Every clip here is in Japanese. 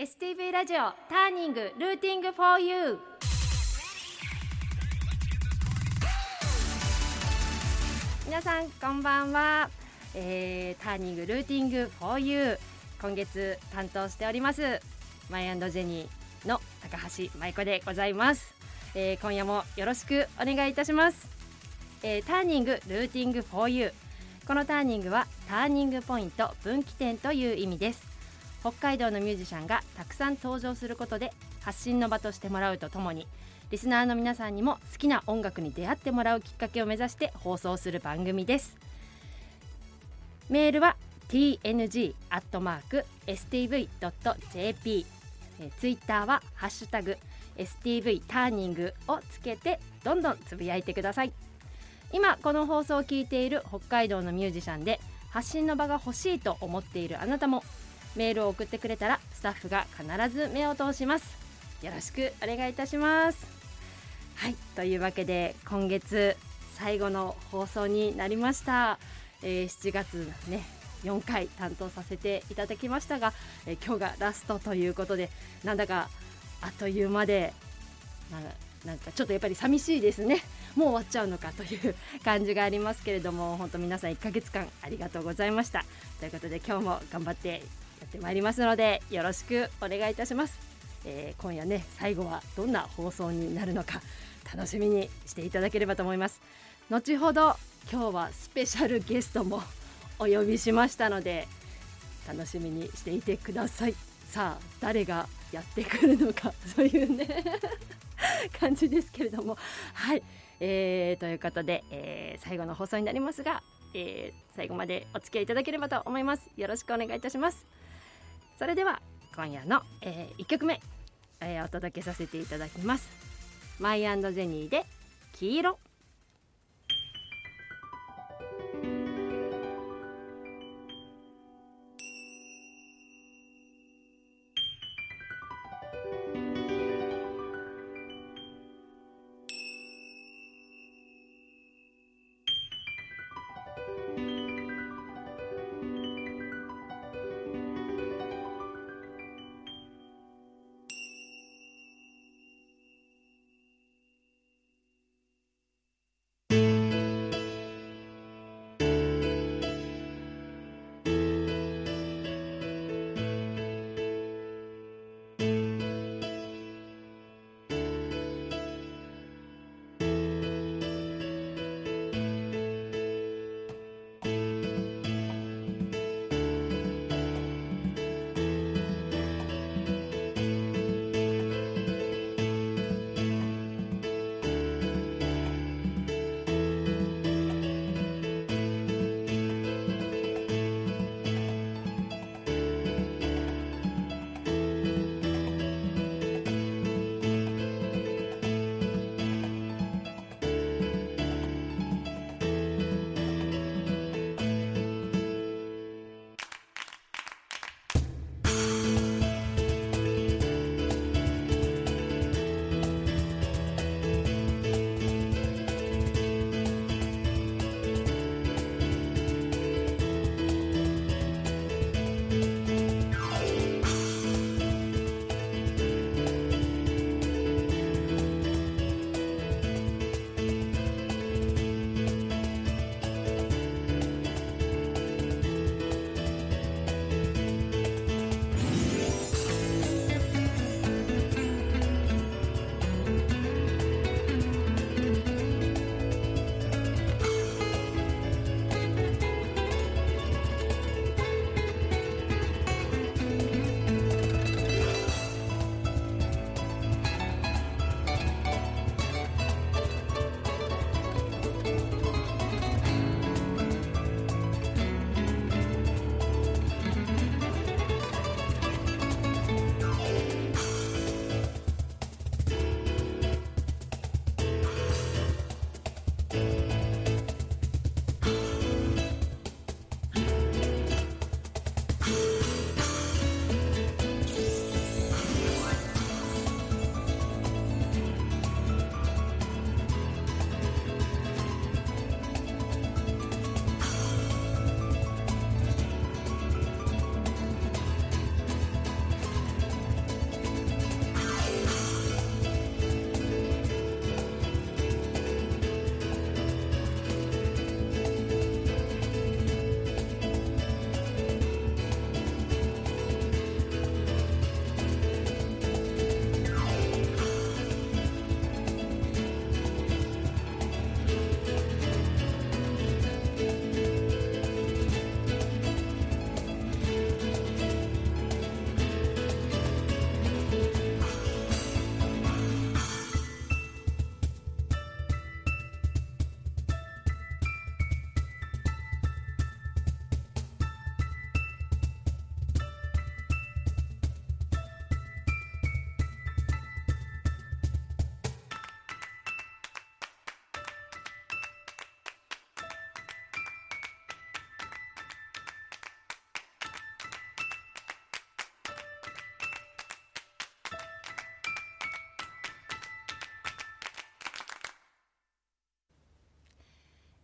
STV ラジオターニングルーティング for you 皆さんこんばんは、えー、ターニングルーティング for you 今月担当しておりますマイジェニーの高橋舞子でございます、えー、今夜もよろしくお願いいたします、えー、ターニングルーティング for you このターニングはターニングポイント分岐点という意味です。北海道のミュージシャンがたくさん登場することで発信の場としてもらうとともにリスナーの皆さんにも好きな音楽に出会ってもらうきっかけを目指して放送する番組です。メールは tng.stv.jp ツイッターはハッシュタグ STV ターニングをつけてどんどんつぶやいてください。今この放送を聞いている北海道のミュージシャンで発信の場が欲しいと思っているあなたもメールを送ってくれたらスタッフが必ず目を通します。よろしくお願いいたします。はいというわけで今月最後の放送になりました、えー、7月ね4回担当させていただきましたが、えー、今日がラストということでなんだかあっという間でなんかちょっとやっぱり寂しいですね。もう終わっちゃうのかという感じがありますけれども本当皆さん1ヶ月間ありがとうございました。ということで今日も頑張ってってまいりますのでよろしくお願いいたします、えー、今夜ね最後はどんな放送になるのか楽しみにしていただければと思います。後ほど今日はスペシャルゲストもお呼びしましたので楽しみにしていてください。さあ誰がやってくるのか というね感じですけれども。はい、えー、ということで、えー、最後の放送になりますが、えー、最後までお付き合いいただければと思います。よろしくお願いいたします。それでは今夜の、えー、1曲目、えー、お届けさせていただきます。マイジェニーで黄色。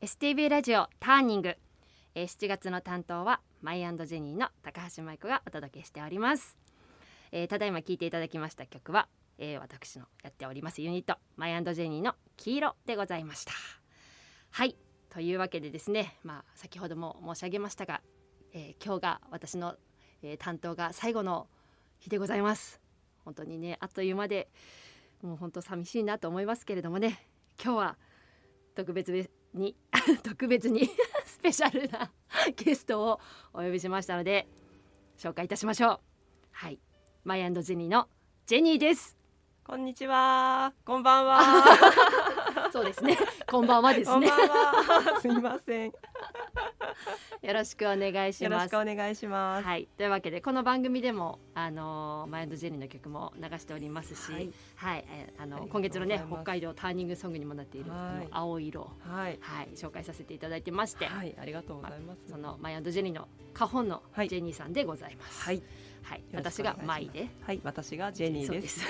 STV ラジオターニング、え、7月の担当はマイジェニーの高橋舞子がお届けしております、え、ただいま聴いていただきました曲は、え、私のやっておりますユニットマイジェニーの黄色でございました。はいというわけでですねまあ先ほども申し上げましたが、えー、今日が私の、えー、担当が最後の日でございます。本当にねあっという間でもう本当寂しいなと思いますけれどもね今日は特別に 特別に スペシャルな ゲストをお呼びしましたので紹介いたしましょう。はい。マイジェニーのジェニーです。こんにちは。こんばんはそう ですね。こんばんはで すね。すみません。よろしくお願いします。よろしくお願いします。はい、というわけでこの番組でもあのマインドジェニーの曲も流しておりますし、はい、はい、えあの今月のね北海道ターニングソングにもなっている、はい、青色、はい、はい、紹介させていただいてまして、はい、ありがとうございます。まそのマインドジェニーの花本のジェニーさんでございます。はい、はい、私がマイで、はい、私がジェニーです。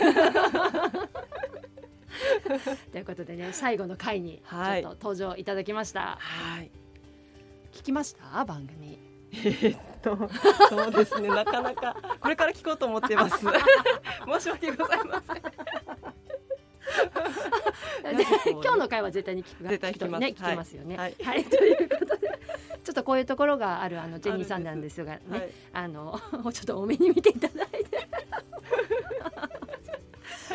ということでね最後の回にちょっと登場いただきました。はい。聞きました？番組。えー、っとそうですね。なかなかこれから聞こうと思ってます。申し訳ございません。今日の会は絶対に聞く絶対聞きます。ね、聞きますよね。はい、はい、ということで、ちょっとこういうところがあるあのジェニーさんなんですがね、あはい、あのちょっと多めに見ていただいて。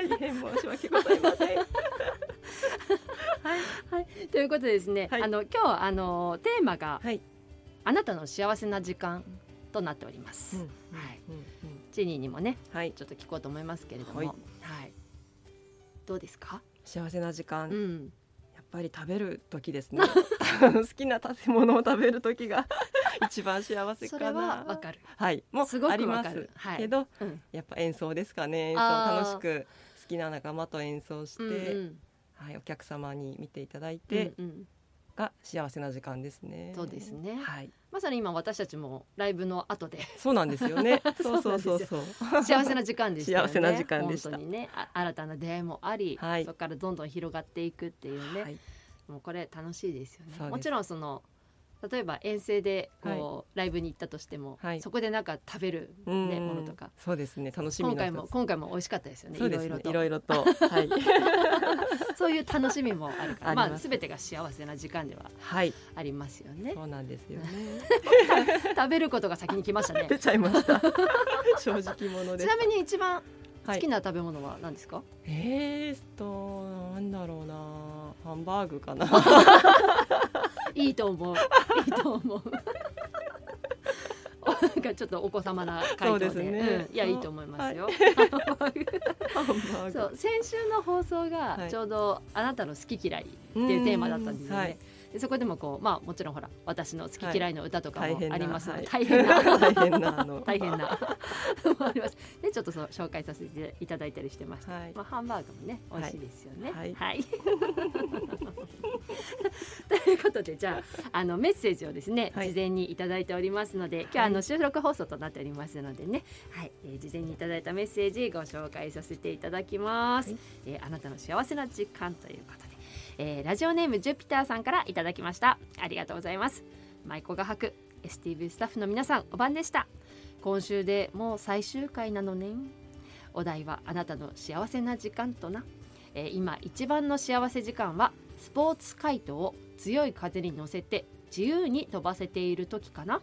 大変申し訳ございません。はい、はい、ということでですね、はい、あの今日あのテーマが、はい、あなたの幸せな時間となっております。うん、はい、うんうん、ジェニーにもね、はい、ちょっと聞こうと思いますけれども、はい、はい、どうですか？幸せな時間、うん、やっぱり食べる時ですね。好きな食べ物を食べる時が 一番幸せかな。わかる。はい、もうすごくあります。はい、けど、うん、やっぱ演奏ですかね。演奏楽しく好きな仲間と演奏して。うんうんはい、お客様に見ていただいて、うんうん、が幸せな時間ですね。そうですね。はい。まさに今私たちもライブの後で。そうなんですよね。そうそうそうそう。幸せな時間でした、ね、幸せな時間でした。本当にね、新たな出会いもあり、はい、そこからどんどん広がっていくっていうね。はい、もうこれ楽しいですよね。もちろんその例えば遠征でこう、はい、ライブに行ったとしても、はい、そこでなんか食べる、ね、ものとか。そうですね。楽しみ今回も今回も美味しかったですよね。いろいろといろいろと、はい、そういう楽しみもあるから。まあすべてが幸せな時間ではありますよね、そうなんですよね。食べることが先に来ましたね。出ちゃいました。正直者でちなみに一番好きな食べ物は何ですか、はい、えーとなんだろうな。ハンバーグかないいと思う。いいと思う。なんかちょっとお子様な回答で。で、ね。うん、いやいいと思いますよ。そう。先週の放送がちょうどあなたの好き嫌いっていうテーマだったんですよね。はいでそこでもこうまあもちろんほら私の好き嫌いの歌とかもありますので、大変な。大変な 大変な。もあります。でちょっとそう紹介させていただいたりしてました、はい、まあハンバーグもね美味しいですよね。はい、はい、ということでじゃああのメッセージをですね、事前にいただいておりますので今日あの収録放送となっておりますのでね。はい、えー、事前にいただいたメッセージご紹介させていただきます、はい、えー、あなたの幸せな時間ということでえー、ラジオネームジュピターさんからいただきました。ありがとうございます。舞妓が吐く STV スタッフの皆さんお晩でした。今週でもう最終回なのね。お題はあなたの幸せな時間とな、えー、今一番の幸せ時間はスポーツカイトを強い風に乗せて自由に飛ばせている時かな。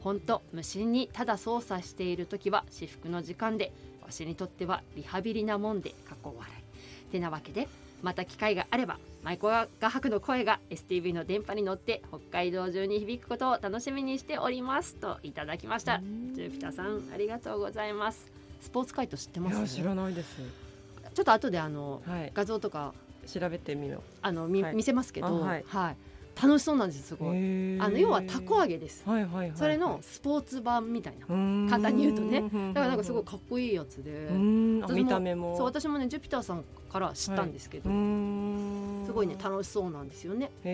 ほんと無心にただ操作している時は至福の時間でわしにとってはリハビリなもんで過去笑い。てなわけでまた機会があれば舞妓画伯の声が STV の電波に乗って北海道中に響くことを楽しみにしておりますといただきました。ジュピターさんありがとうございます。スポーツカイト知ってます、ね、知らないです。ちょっと後であの、はい、画像とか調べてみよう。あのみ、はい、見せますけどはい、はい。楽しそうなんですすごい。あの要はたこ揚げです、はいはいはいはい、それのスポーツ版みたいな。簡単に言うとね。だからなんかすごいかっこいいやつで。見た目も。そう私もねジュピターさんから知ったんですけど、はい、すごいね楽しそうなんですよね。な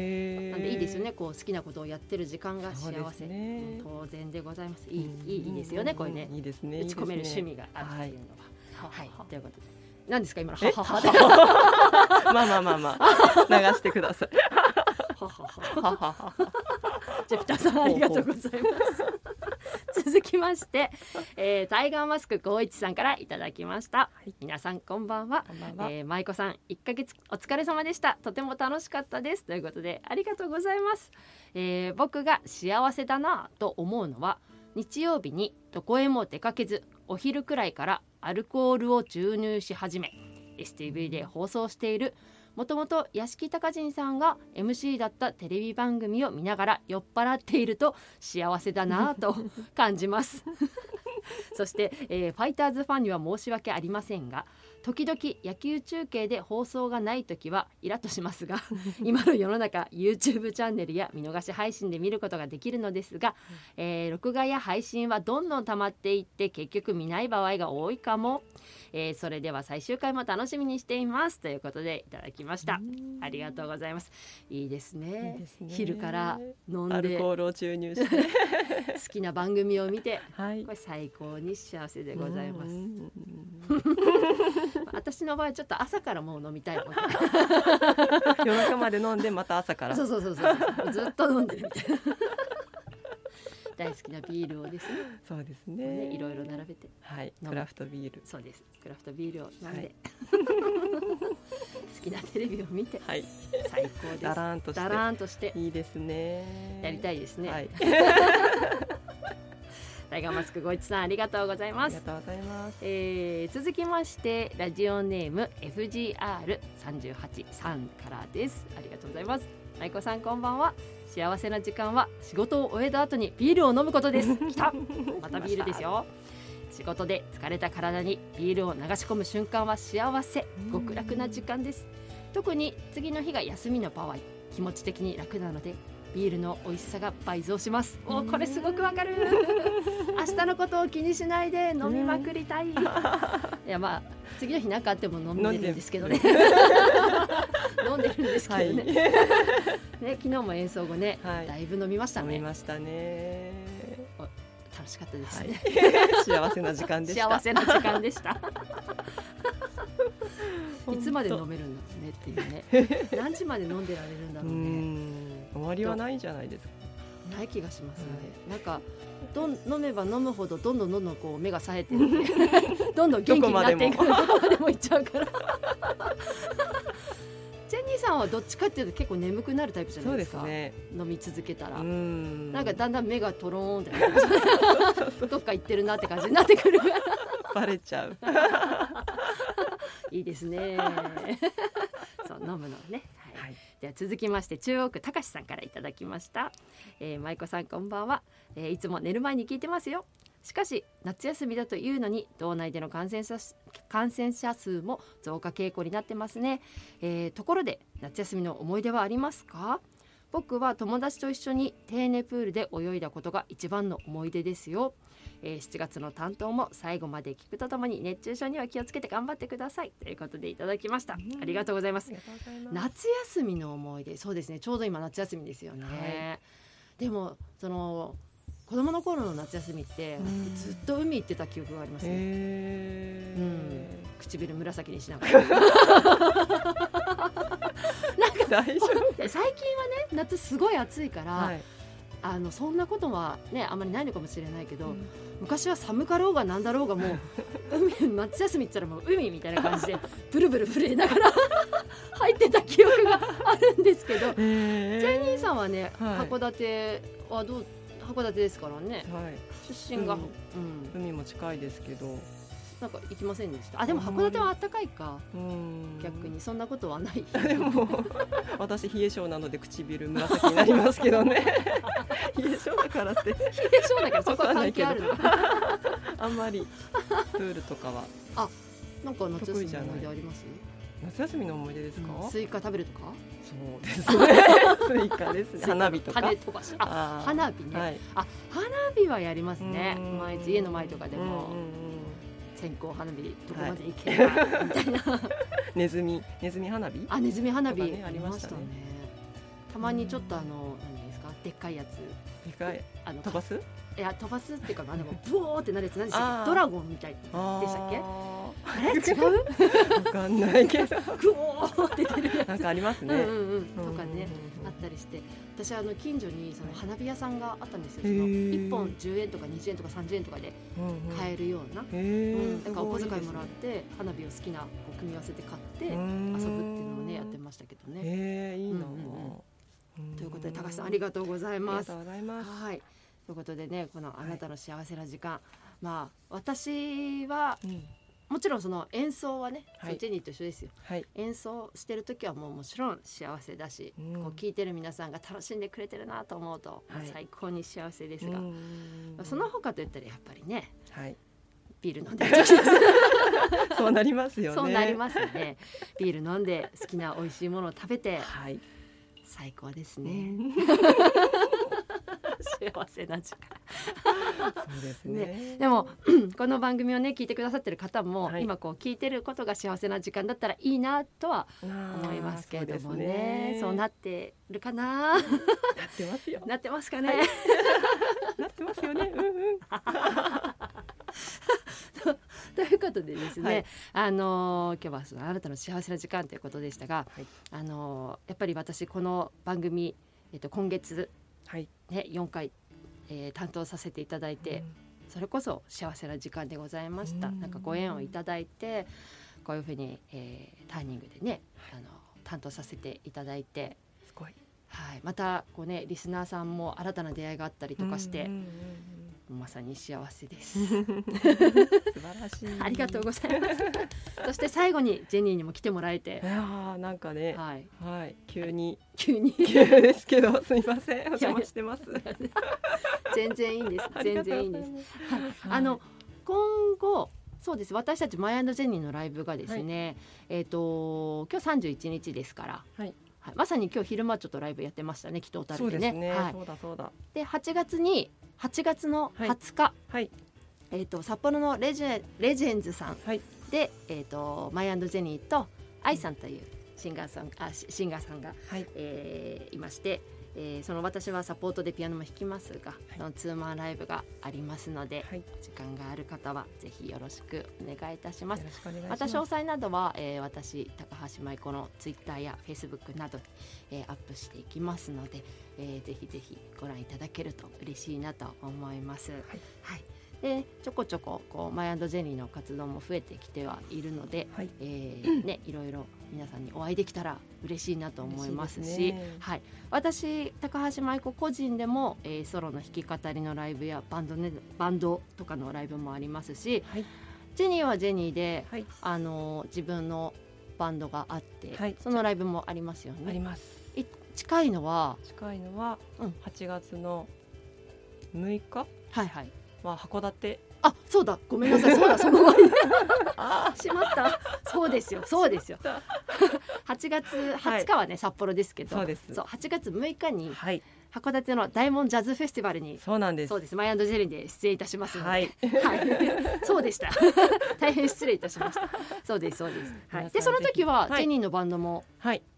んでいいですよね。こう好きなことをやってる時間が幸せ、ね、当然でございます。いいいいいいですよねこれね。いいですね。打ち込める趣味があるっていうのは、はい、はい、ということで。何ですか今のははは まあまあまあまあ。流してください。ジェピターさんありがとうございます続きまして、えー、タイガーマスク光一さんからいただきました、はい、皆さんこんばんは。は、えー、舞子さん一ヶ月お疲れ様でした。とても楽しかったです。ということでありがとうございます、えー、僕が幸せだなと思うのは日曜日にどこへも出かけずお昼くらいからアルコールを注入し始め STV で放送しているもともと屋敷隆人さんが MC だったテレビ番組を見ながら酔っ払っていると幸せだなと 感じます。そして、えー、ファイターズファンには申し訳ありませんが時々野球中継で放送がない時はイラッとしますが 今の世の中 YouTube チャンネルや見逃し配信で見ることができるのですが、えー、録画や配信はどんどん溜まっていって結局見ない場合が多いかも、えー、それでは最終回も楽しみにしています。ということでいただきましたありがとうございます。いいですね、ね、昼から飲んでアルコールを注入して。好きな番組を見て、はい、これ最高に幸せでございます。私の場合ちょっと朝からもう飲みたい夜中まで飲んでまた朝から。そうそうそうそう。ずっと飲んでるみたいな大好きなビールをですね。そうですね。いろいろ並べて。はいクラフトビール。そうです。クラフトビールを飲んで、はい、好きなテレビを見て、はい、最高です。ダラーンとして。ダラーンとして。いいですね。やりたいですね、はい。タイガーマスクご一さんありがとうございます。ありがとうございます、えー、続きましてラジオネーム FGR 三十八三からです。ありがとうございます舞子さんこんばんは。幸せな時間は仕事を終えた後にビールを飲むことです。来た。またビールですよ。仕事で疲れた体にビールを流し込む瞬間は幸せ。極楽な時間です。特に次の日が休みの場合気持ち的に楽なのでビールの美味しさが倍増します。おこれすごくわかる。明日のことを気にしないで飲みまくりたい。いやまあ次の日何かあっても飲んでるんですけどね。飲んでるんですけどね。はい、ね昨日も演奏後ね、はい、だいぶ飲みましたね。飲みましたね。楽しかったですね、はい、幸せな時間でした。幸せな時間でした。いつまで飲めるんだねっていうね。何時まで飲んでられるんだろうね終わりはないんじゃないですか。ない気がしますね、はい、なんかどん飲めば飲むほどどんどんどんどんこう目が冴えて どんどん元気になっていく。どこまでも。いっちゃうから。ジェニーさんはどっちかっていうと結構眠くなるタイプじゃないですか、ね、飲み続けたら。なんかだんだん目がとろーんって。どっか行ってるなって感じになってくる。バレちゃう。いいですね。そう飲むのね。はい、では続きまして中央区たかしさんからいただきました、えー、舞子さんこんばんは、えー、いつも寝る前に聞いてますよ。しかし夏休みだというのに道内での感染者感染者数も増加傾向になってますね、えー、ところで夏休みの思い出はありますか？僕は友達と一緒にテーネプールで泳いだことが一番の思い出ですよ。えー、7月の担当も最後まで聞くとともに熱中症には気をつけて頑張ってください。ということでいただきました、ありがとうございます。夏休みの思い出そうですねちょうど今夏休みですよね、はい、でもその子供の頃の夏休みって、ずっと海行ってた記憶がありますね、うん、唇紫にしながら。なんか 最近はね夏すごい暑いから、はいあのそんなことはねあまりないのかもしれないけど、うん、昔は寒かろうがなんだろうがもう 海夏休みっったらもう海みたいな感じでブルブル震えながら 入ってた記憶があるんですけど、ジェニーさんはね、はい、函館はどう函館ですからね、はい、出身が、うん、海も近いですけどなんか行きませんでした？あでも函館は暖かいか。逆にそんなことはない。でも私冷え性なので唇紫になりますけどね。冷え性だからって。冷え性だからそこは関係あるの？あんまり。プールとかは。あなんか夏休みの思い出あります？夏休みの思い出ですか、うん、スイカ食べるとか？そうですね。スイカですね。花火とか。あ花火ね、はい、あ花火はやりますね。毎日家の前とかでも、うんうんうん線香花火どこまで行けるか、みたいな。ネズミネズミ花火？あネズミ花火、ね、ありましたね。たまにちょっとあの何ですか？でっかいやつ。でかい。あの飛ばす？いや飛ばすっていうかあのブオーってなるやつ何でしたっけドラゴンみたいでしたっけ？あれ？違う？わかんないけど。グオーって出るやつ。なんかありますね、うんうんうん、とかね、あったりして。私あの近所にその花火屋さんがあったんですよ。その1本10円とか20円とか30円とかで買えるような、うん、だからお小遣いもらって花火を好きなこう組み合わせて買って遊ぶっていうのをねやってましたけどね。へいいな、ということで高橋さんありがとうございます。はいということでねこのあなたの幸せな時間、はい、まあ私は、うん。もちろんその演奏はね、はい、ジェニーと一緒ですよ、はい、演奏してる時はもうもちろん幸せだし、うん、こう聞いてる皆さんが楽しんでくれてるなと思うと、はい、最高に幸せですが、まあ、その他といったらやっぱりね、はい、ビール飲んで。そうなりますよね。そうなりますね。ビール飲んで好きな美味しいものを食べて、はい、最高ですね。幸せな時間。そうですね、ね、でも この番組をね聞いてくださってる方も、はい、今こう聞いてることが幸せな時間だったらいいなとは思いますけれどもね。そうなってるかな？なってますよ。なってますかね、はい、なってますよね。うんうん。ということでですね、はい、あの今日はそのあなたの幸せな時間ということでしたが、はい、あのやっぱり私この番組、えっと、今月はい。ね、4回、えー、担当させていただいて、うん、それこそ幸せな時間でございました、うん、なんかご縁をいただいてこういうふうに、えー、ターニングでねあの担当させていただいて。すごい、はい、またこうねリスナーさんも新たな出会いがあったりとかして、うんうんうんまさに幸せです。素晴らしい。ありがとうございます。そして最後にジェニーにも来てもらえて。ああ、なんかね。はい。はい。急に。急に。急ですけど、すみません。お邪魔してます。全然いいんです。全然いいんです。はい。あの、今後。そうです私たちマイアンドジェニーのライブがですね、はい、えっ、ー、と今日三十一日ですから、はい、はい、まさに今日昼間ちょっとライブやってましたね、きっと小樽でね。そう、ね。はい、そうだそうだ。で8月に8月の20日、はい、えっ、ー、と札幌のレジェレジェンズさん。で、えっ、ー、とマイアンドジェニーとアイさんというシンガーさんあシンガーさんが、はい、えー、いまして。えー、その私はサポートでピアノも弾きますが、のツーマンライブがありますので、はい、時間がある方はぜひよろしくお願いいたします。また詳細などは、えー、私高橋舞子のツイッターやフェイスブックなどに、えー、アップしていきますので、えー、ぜひぜひご覧いただけると嬉しいなと思います。はい、はいでちょこちょここうマイアンドジェニーの活動も増えてきてはいるので、はい、えー、ね、いろいろ皆さんにお会いできたら嬉しいなと思いますし、ね、はい、私高橋舞子個人でも、えー、ソロの弾き語りのライブやバンド,、ね、バンドとかのライブもありますし、はい、ジェニーはジェニーで、はい、あの自分のバンドがあって、はい、そのライブもありますよね。あります。近いのは近いのは、うん、8月の6日？はいはいは函館。あそうだ。ごめんなさい。そうだ。その前に。しまった。そうですよ。そうですよ。8 月20日はね、はい、札幌ですけど。そうです。そう8月6日に、はい、函館の大門ジャズフェスティバルにそうなんです。そうです。マイアンドジェリーで出演いたしますはい、はい、そうでした。大変失礼いたしました。そうですそうです、はい、でその時は、ジェニーのバンドも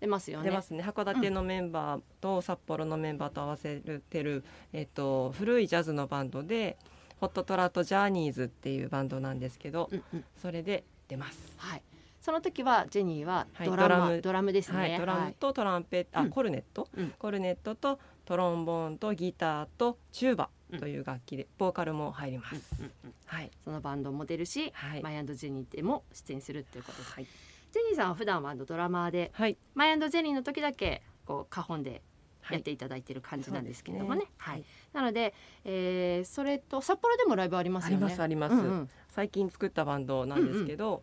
出ますよね、出ますね。函館のメンバーと札幌のメンバーと合わせてる、えっと古いジャズのバンドでホットトラットジャーニーズっていうバンドなんですけど、うんうん、それで出ます。はい。その時はジェニーはドラム、はい、ドラムですね、はい、ドラムとトランペット、はい、あ、コルネット、うん、コルネットとトロンボーンとギターとチューバという楽器で、ボーカルも入ります。うんうんうん、はい。そのバンドも出るし、マイアンドジェニーでも出演するということで、はい、ジェニーさんは普段はドラマーで、はい、マイアンドジェニーの時だけこうカホンでやっていただいている感じなんですけれどもね。はい、ね。はい、なので、えー、それと札幌でもライブありますよね。ありますあります、うんうん、最近作ったバンドなんですけど、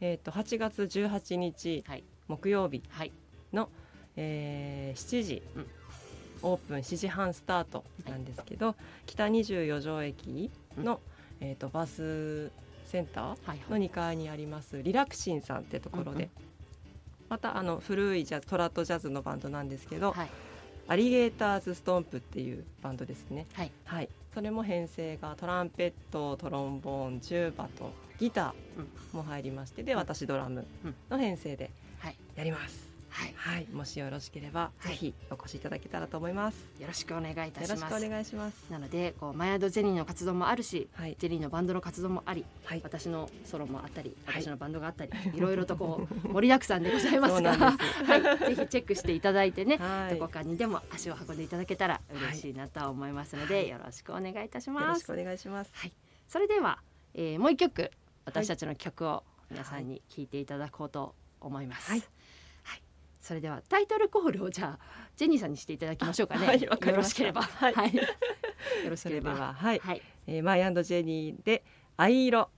うんうん、えっ、ー、と8月18日、はい、木曜日の、はい、えー、7時、うん、オープン7時半スタートなんですけど、はい、北24条駅の、うん、えっ、ー、とバスセンターの2階にありますリラクシンさんってところで、うんうん、またあの古いジャズトラットジャズのバンドなんですけど、はい、アリゲーターズストンプっていうバンドですね。はい、はい、それも編成がトランペット、トロンボーン、チューバとギターも入りまして、で私ドラムの編成でやります。はい、はい、もしよろしければ、ぜひお越しいただけたらと思います。よろしくお願いいたします。よろしくお願いします。なので、こうマヤドジェニーの活動もあるし、はい、ジェニーのバンドの活動もあり、はい、私のソロもあったり、私のバンドがあったり、い、ろいろとこう 盛りだくさんでございますが、はい、ぜひチェックしていただいてね、どこかにでも足を運んでいただけたら嬉しいなと思いますので、よろしくお願いいたします。よろしくお願いします。はい、それでは、えー、もう一曲私たちの曲を皆さんに聞いていただこうと思います。はいそれではタイトルコールをじゃあジェニーさんにしていただきましょうかね。はい、よろしければ。はい。はい、よろしければ。はい。はい、えー、マイアンドジェニーで藍色。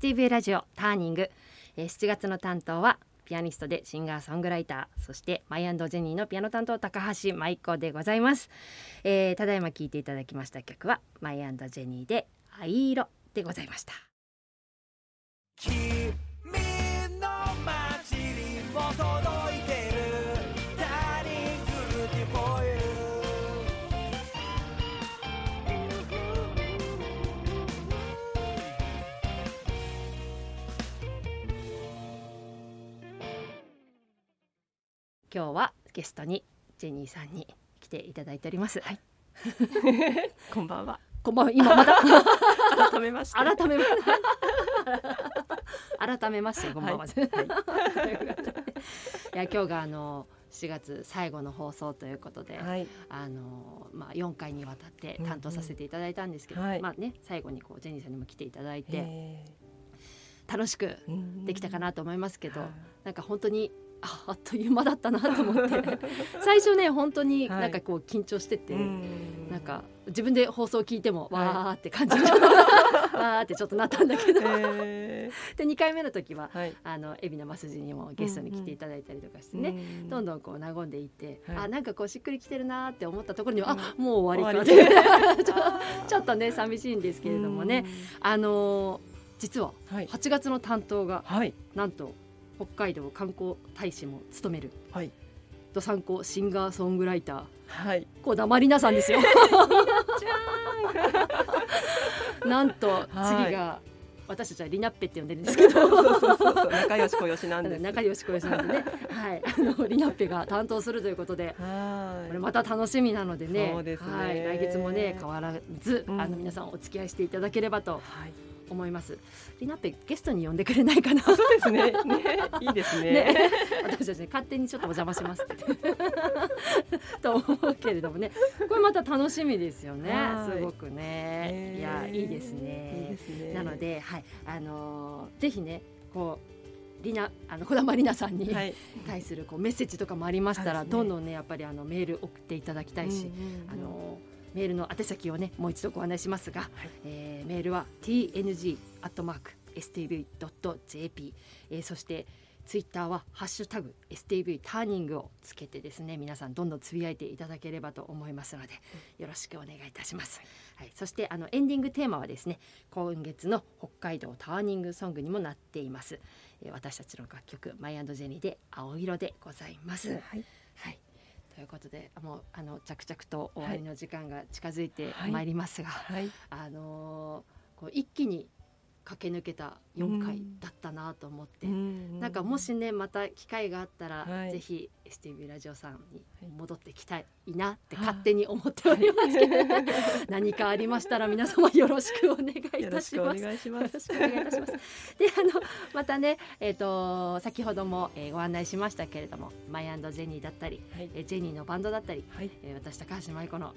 STV ラジオターニング、えー、7月の担当はピアニストでシンガーソングライター。そしてマイアンドジェニーのピアノ担当高橋舞子でございます、えー、ただいま聴いていただきました曲はマイアンドジェニーで藍色でございました。今日はゲストにジェニーさんに来ていただいております。はい。こんばんは。こんばんは。今また改めまして。改めま改めましてこんばんは。はい、いや今日があの4月最後の放送ということで、はい、あのまあ4回にわたって担当させていただいたんですけど、うんうん、まあね最後にこうジェニーさんにも来ていただいて。楽しくできたかなと思いますけど、うん、なんか本当にああっという間だったなと思って。最初ね本当になんかこう緊張してて、はい、なんか自分で放送聞いても、わーって感じで、わーってちょっとなったんだけど、えー、で2回目の時は、はい、あの海老名マスジにもゲストに来ていただいたりとかしてね、うんうん、どんどんこう和んでいって、はい、あなんかこうしっくりきてるなって思ったところには、うん、あもう終わりかって ちょっとね寂しいんですけれどもね、あの実は8月の担当が、はい、なんと北海道観光大使も務める、はい、ド参考シンガーソングライター。はい。こだまりなさんですよ。なんと次が、私たちはリナッペって呼んでるんですけど。仲良し小良しなんです。仲良し小良しなんでね。はい。あのリナッペが担当するということで。これまた楽しみなのでね、ね、はい、来月もね変わらず、うん、あの皆さんお付き合いしていただければと、はい思います。リナッペゲストに呼んでくれないかな？そうですね。ねいいですね。ね私たち、ね、勝手にちょっとお邪魔します と思うけれどもね、これまた楽しみですよね。すごくね。いやいいですね。いいですね。なのではいあのー、ぜひねこうリナあの小玉里奈さんに対するこうメッセージとかもありましたら、どんどんねやっぱりあのメール送っていただきたいし、あのメールの宛先をねもう一度ご案内しますが、はい、えー、メールは tng アットマーク stv.jp、えー、そしてツイッターはハッシュタグ STV ターニングをつけてですね皆さんどんどんつぶやいていただければと思いますのでよろしくお願いいたします。はい、そしてあのエンディングテーマはですね今月の北海道ターニングソングにもなっています。えー、私たちの楽曲マイアンドジェニーで青色でございます。はい、はいということでもうあの着々と終わりの時間が近づいてまいりますが、はいはい、あのー、こう一気に駆け抜けた4回だったなと思って、うん、なんかもしねまた機会があったら、はい、ぜひ STV ラジオさんに戻ってきたいなって勝手に思っておりますけど、はい、何かありましたら皆様よろしくお願いいたします。であのまたねえっ、ー、と先ほども、えー、ご案内しましたけれどもマイアンドジェニーだったり、はい、えー、ジェニーのバンドだったり、はい、えー、私高橋舞子の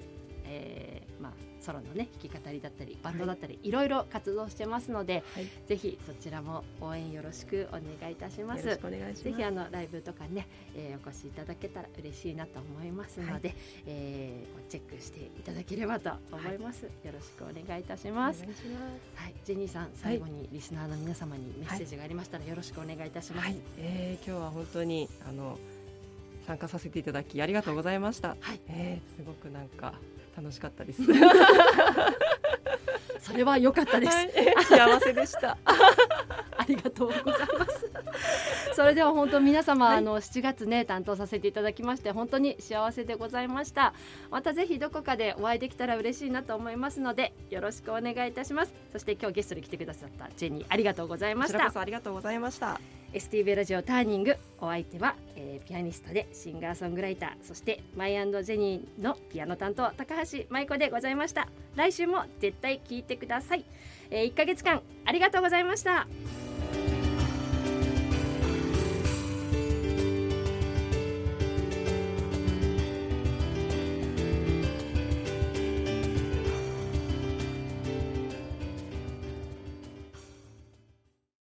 えー、まあソロのね弾き語りだったりバンドだったり、はい、いろいろ活動してますので、はい、ぜひそちらも応援よろしくお願いいたします。よろしくお願いします。ぜひあのライブとかね、えー、お越しいただけたら嬉しいなと思いますので、はい、えー、チェックしていただければと思います。よろしくお願いいたします。はい、ジェニーさん最後にリスナーの皆様にメッセージがありましたらよろしくお願いいたします。はい、えー、今日は本当にあの参加させていただきありがとうございました。はい、えー、すごくなんか楽しかったです。それは良かったです、はい、幸せでした。ありがとうございます。それでは本当皆様、はい、あの7月ね担当させていただきまして本当に幸せでございました。またぜひどこかでお会いできたら嬉しいなと思いますのでよろしくお願いいたします。そして今日ゲストに来てくださったジェニーありがとうございました。ありがとうございました。STV ラジオターニング。お相手は、えー、ピアニストでシンガーソングライターそしてマイジェニーのピアノ担当高橋舞子でございました。来週も絶対聴いてください、えー、1ヶ月間ありがとうございました。